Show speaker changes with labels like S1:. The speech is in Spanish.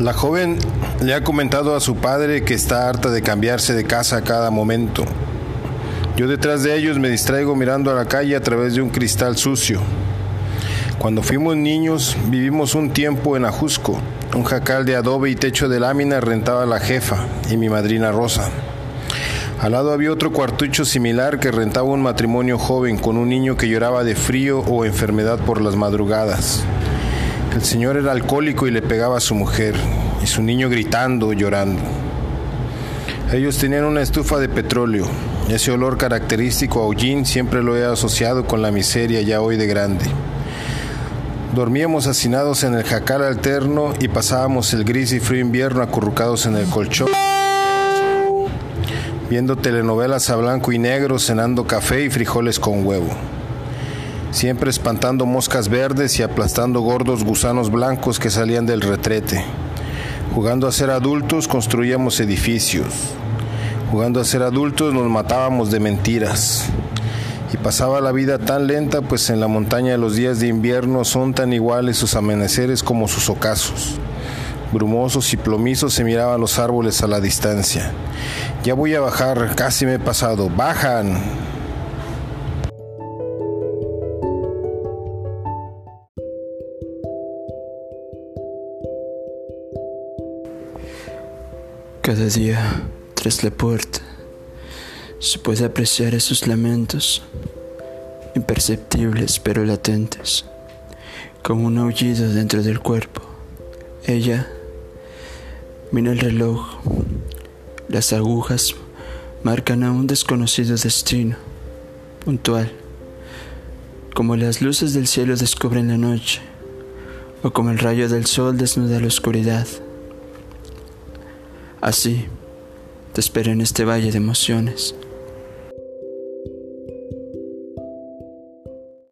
S1: La joven le ha comentado a su padre que está harta de cambiarse de casa a cada momento. Yo detrás de ellos me distraigo mirando a la calle a través de un cristal sucio. Cuando fuimos niños vivimos un tiempo en Ajusco. Un jacal de adobe y techo de lámina rentaba la jefa y mi madrina Rosa. Al lado había otro cuartucho similar que rentaba un matrimonio joven con un niño que lloraba de frío o enfermedad por las madrugadas. El señor era alcohólico y le pegaba a su mujer, y su niño gritando, llorando. Ellos tenían una estufa de petróleo. Ese olor característico a hollín siempre lo he asociado con la miseria ya hoy de grande. Dormíamos hacinados en el jacal alterno y pasábamos el gris y frío invierno acurrucados en el colchón, viendo telenovelas a blanco y negro, cenando café y frijoles con huevo siempre espantando moscas verdes y aplastando gordos gusanos blancos que salían del retrete. Jugando a ser adultos construíamos edificios. Jugando a ser adultos nos matábamos de mentiras. Y pasaba la vida tan lenta, pues en la montaña los días de invierno son tan iguales sus amaneceres como sus ocasos. Brumosos y plomizos se miraban los árboles a la distancia. Ya voy a bajar, casi me he pasado. ¡Bajan!
S2: Cada día, tras la puerta, se puede apreciar esos lamentos, imperceptibles pero latentes, como un aullido dentro del cuerpo. Ella mira el reloj, las agujas marcan a un desconocido destino, puntual, como las luces del cielo descubren la noche, o como el rayo del sol desnuda la oscuridad. Así, te espero en este valle de emociones.